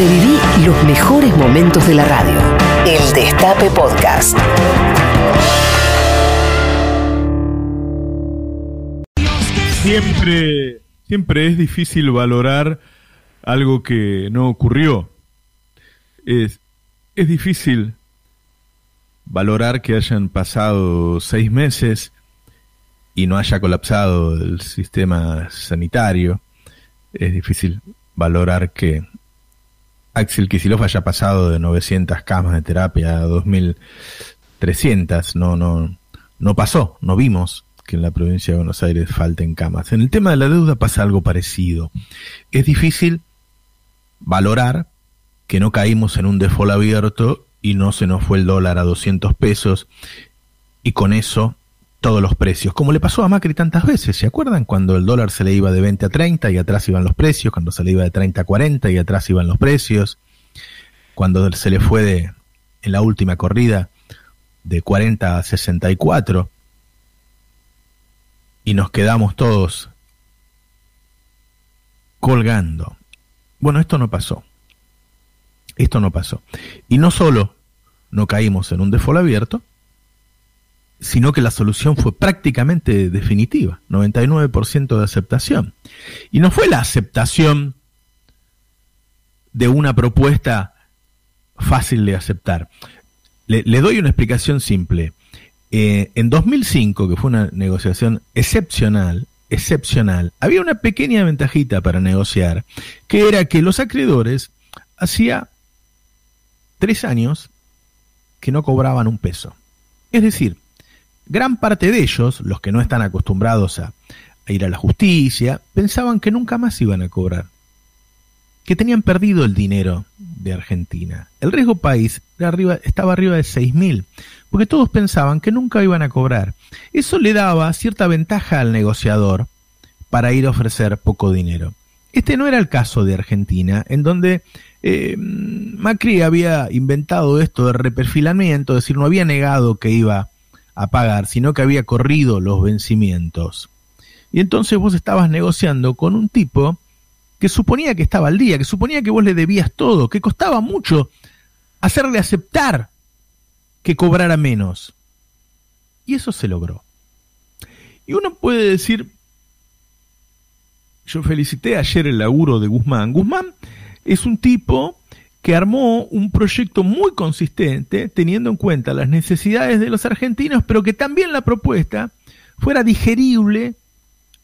Reviví los mejores momentos de la radio. El Destape Podcast. Siempre, siempre es difícil valorar algo que no ocurrió. Es, es difícil valorar que hayan pasado seis meses y no haya colapsado el sistema sanitario. Es difícil valorar que Axel Kicillof haya pasado de 900 camas de terapia a 2300. No, no, no pasó, no vimos que en la provincia de Buenos Aires falten camas. En el tema de la deuda pasa algo parecido. Es difícil valorar que no caímos en un default abierto y no se nos fue el dólar a 200 pesos y con eso todos los precios, como le pasó a Macri tantas veces, ¿se acuerdan? Cuando el dólar se le iba de 20 a 30 y atrás iban los precios, cuando se le iba de 30 a 40 y atrás iban los precios, cuando se le fue de, en la última corrida de 40 a 64 y nos quedamos todos colgando. Bueno, esto no pasó. Esto no pasó. Y no solo no caímos en un default abierto, sino que la solución fue prácticamente definitiva, 99% de aceptación. Y no fue la aceptación de una propuesta fácil de aceptar. Le, doy una explicación simple. Eh, en 2005, que fue una negociación excepcional, excepcional, había una pequeña ventajita para negociar, que era que los acreedores hacía tres años que no cobraban un peso. Es decir, gran parte de ellos, los que no están acostumbrados a, ir a la justicia, pensaban que nunca más iban a cobrar, que tenían perdido el dinero de Argentina. El riesgo país arriba, estaba arriba de 6.000, porque todos pensaban que nunca iban a cobrar. Eso le daba cierta ventaja al negociador para ir a ofrecer poco dinero. Este no era el caso de Argentina, en donde eh, Macri había inventado esto de reperfilamiento, es decir, no había negado que iba a pagar, sino que había corrido los vencimientos. Y entonces vos estabas negociando con un tipo que suponía que estaba al día, que suponía que vos le debías todo, que costaba mucho hacerle aceptar que cobrara menos. Y eso se logró. Y uno puede decir, yo felicité ayer el laburo de Guzmán. Guzmán es un tipo que armó un proyecto muy consistente, teniendo en cuenta las necesidades de los argentinos, pero que también la propuesta fuera digerible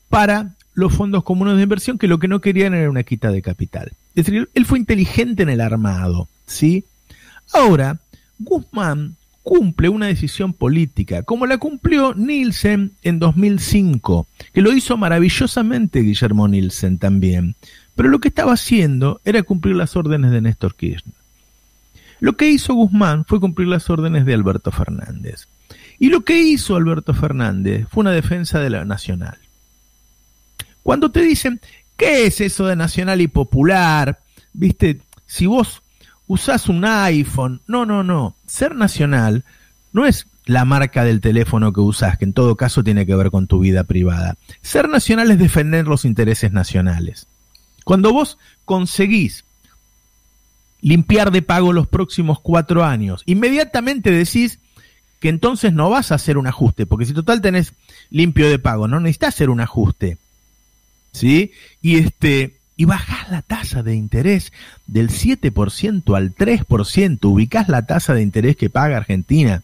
para los fondos comunes de inversión, que lo que no querían era una quita de capital. Es decir, él fue inteligente en el armado, ¿sí? Ahora, Guzmán cumple una decisión política, como la cumplió Nielsen en 2005, que lo hizo maravillosamente Guillermo Nielsen también. Pero lo que estaba haciendo era cumplir las órdenes de Néstor Kirchner. Lo que hizo Guzmán fue cumplir las órdenes de Alberto Fernández. Y lo que hizo Alberto Fernández fue una defensa de la nacional. Cuando te dicen, ¿qué es eso de nacional y popular? Viste, si vos usás un iPhone. No, no, no. Ser nacional no es la marca del teléfono que usás, que en todo caso tiene que ver con tu vida privada. Ser nacional es defender los intereses nacionales. Cuando vos conseguís limpiar de pago los próximos cuatro años, inmediatamente decís que entonces no vas a hacer un ajuste, porque si total tenés limpio de pago, no necesitas hacer un ajuste. ¿Sí? Y este, y bajás la tasa de interés del 7% al 3%, ubicás la tasa de interés que paga Argentina,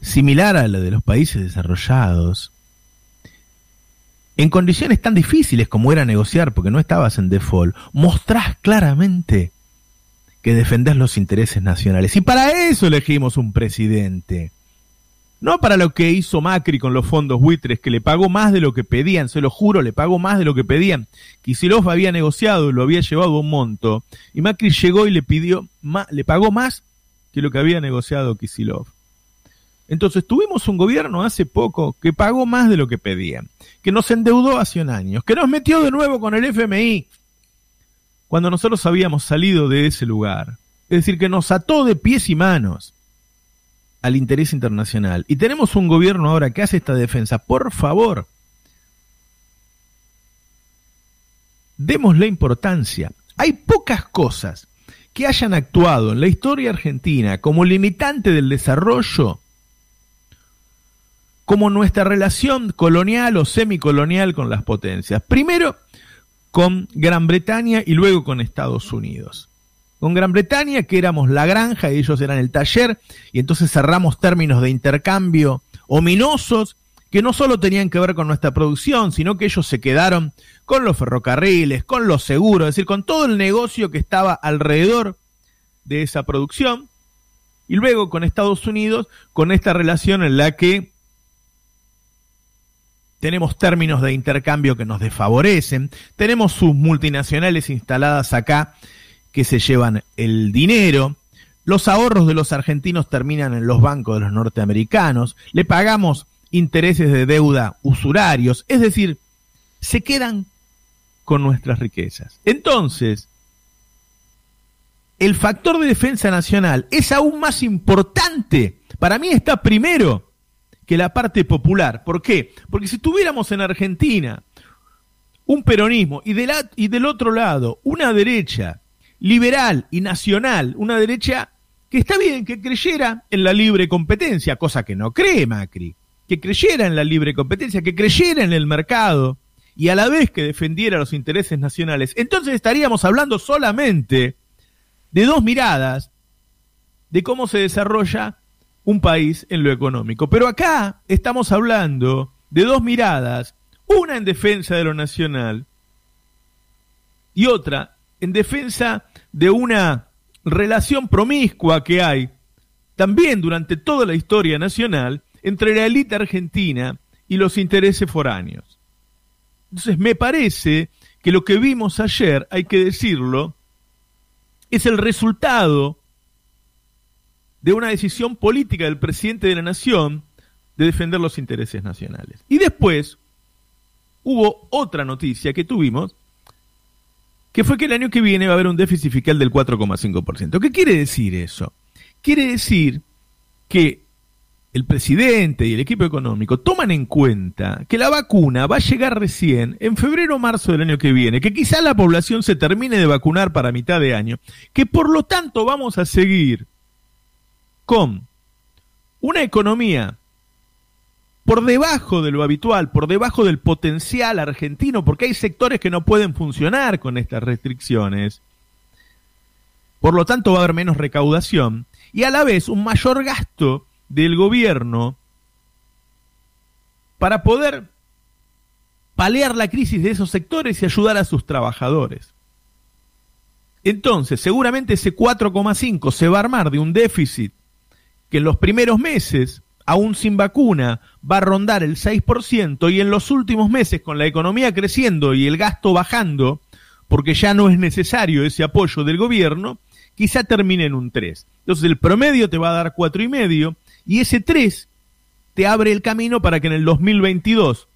similar a la de los países desarrollados, en condiciones tan difíciles como era negociar porque no estabas en default, mostrás claramente que defendés los intereses nacionales. Y para eso elegimos un presidente. No para lo que hizo Macri con los fondos buitres, que le pagó más de lo que pedían, se lo juro, le pagó más de lo que pedían. Kisilov había negociado lo había llevado a un monto. Y Macri llegó y le pidió, le pagó más que lo que había negociado Kisilov. Entonces tuvimos un gobierno hace poco que pagó más de lo que pedían, que nos endeudó hace un año, que nos metió de nuevo con el FMI, cuando nosotros habíamos salido de ese lugar. Es decir, que nos ató de pies y manos al interés internacional. Y tenemos un gobierno ahora que hace esta defensa. Por favor, demos la importancia hay pocas cosas que hayan actuado en la historia argentina como limitante del desarrollo como nuestra relación colonial o semicolonial con las potencias. Primero con Gran Bretaña y luego con Estados Unidos. Con Gran Bretaña, que éramos la granja y ellos eran el taller, y entonces cerramos términos de intercambio ominosos que no solo tenían que ver con nuestra producción, sino que ellos se quedaron con los ferrocarriles, con los seguros, es decir, con todo el negocio que estaba alrededor de esa producción. Y luego con Estados Unidos, con esta relación en la que tenemos términos de intercambio que nos desfavorecen, tenemos sus multinacionales instaladas acá que se llevan el dinero, los ahorros de los argentinos terminan en los bancos de los norteamericanos, le pagamos intereses de deuda usurarios, es decir, se quedan con nuestras riquezas. Entonces, el factor de defensa nacional es aún más importante. Para mí está primero que la parte popular. ¿Por qué? Porque si tuviéramos en Argentina un peronismo y, y del otro lado una derecha liberal y nacional, una derecha que está bien, que creyera en la libre competencia, cosa que no cree Macri, que creyera en la libre competencia, que creyera en el mercado y a la vez que defendiera los intereses nacionales, entonces estaríamos hablando solamente de dos miradas de cómo se desarrolla un país en lo económico. Pero acá estamos hablando de dos miradas, una en defensa de lo nacional y otra en defensa de una relación promiscua que hay también durante toda la historia nacional entre la élite argentina y los intereses foráneos. Entonces me parece que lo que vimos ayer, hay que decirlo, es el resultado de una decisión política del presidente de la nación de defender los intereses nacionales. Y después hubo otra noticia que tuvimos, que fue que el año que viene va a haber un déficit fiscal del 4,5%. ¿Qué quiere decir eso? Quiere decir que el presidente y el equipo económico toman en cuenta que la vacuna va a llegar recién en febrero o marzo del año que viene, que quizá la población se termine de vacunar para mitad de año, que por lo tanto vamos a seguir con una economía por debajo de lo habitual, por debajo del potencial argentino, porque hay sectores que no pueden funcionar con estas restricciones. Por lo tanto, va a haber menos recaudación y a la vez un mayor gasto del gobierno para poder paliar la crisis de esos sectores y ayudar a sus trabajadores. Entonces, seguramente ese 4,5 se va a armar de un déficit que en los primeros meses, aún sin vacuna, va a rondar el 6% y en los últimos meses, con la economía creciendo y el gasto bajando, porque ya no es necesario ese apoyo del gobierno, quizá termine en un 3. Entonces el promedio te va a dar 4,5 y ese 3 te abre el camino para que en el 2022,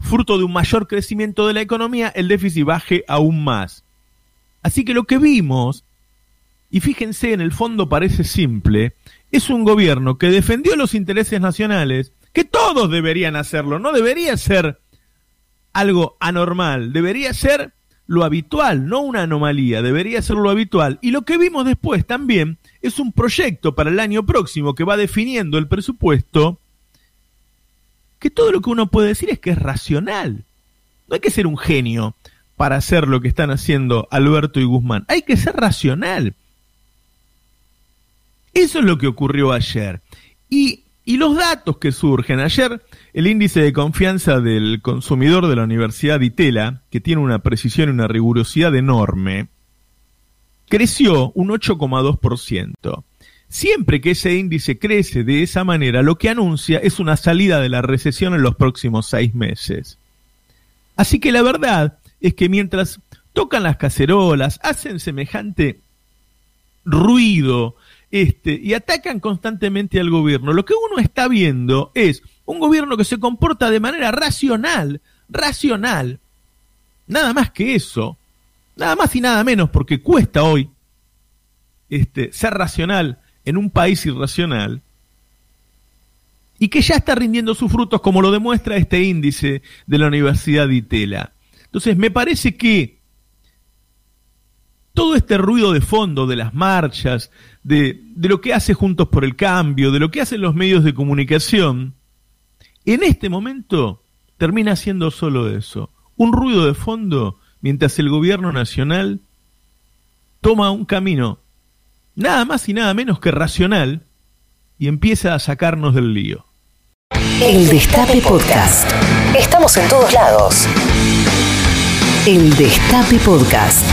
fruto de un mayor crecimiento de la economía, el déficit baje aún más. Así que lo que vimos, y fíjense, en el fondo parece simple, es un gobierno que defendió los intereses nacionales, que todos deberían hacerlo, no debería ser algo anormal, debería ser lo habitual, no una anomalía, debería ser lo habitual. Y lo que vimos después también es un proyecto para el año próximo que va definiendo el presupuesto, que todo lo que uno puede decir es que es racional. No hay que ser un genio para hacer lo que están haciendo Alberto y Guzmán, hay que ser racional. Eso es lo que ocurrió ayer. Y, los datos que surgen. Ayer el índice de confianza del consumidor de la Universidad de Itela, que tiene una precisión y una rigurosidad enorme, creció un 8,2%. Siempre que ese índice crece de esa manera, lo que anuncia es una salida de la recesión en los próximos seis meses. Así que la verdad es que mientras tocan las cacerolas, hacen semejante ruido, este, y atacan constantemente al gobierno. Lo que uno está viendo es un gobierno que se comporta de manera racional, racional, nada más que eso, nada más y nada menos, porque cuesta hoy este, ser racional en un país irracional, y que ya está rindiendo sus frutos, como lo demuestra este índice de la Universidad de Itela. Entonces, me parece que todo este ruido de fondo de las marchas, de, de lo que hace Juntos por el Cambio, de lo que hacen los medios de comunicación, en este momento termina siendo solo eso, un ruido de fondo mientras el gobierno nacional toma un camino nada más y nada menos que racional y empieza a sacarnos del lío. El Destape Podcast. Estamos en todos lados. El Destape Podcast.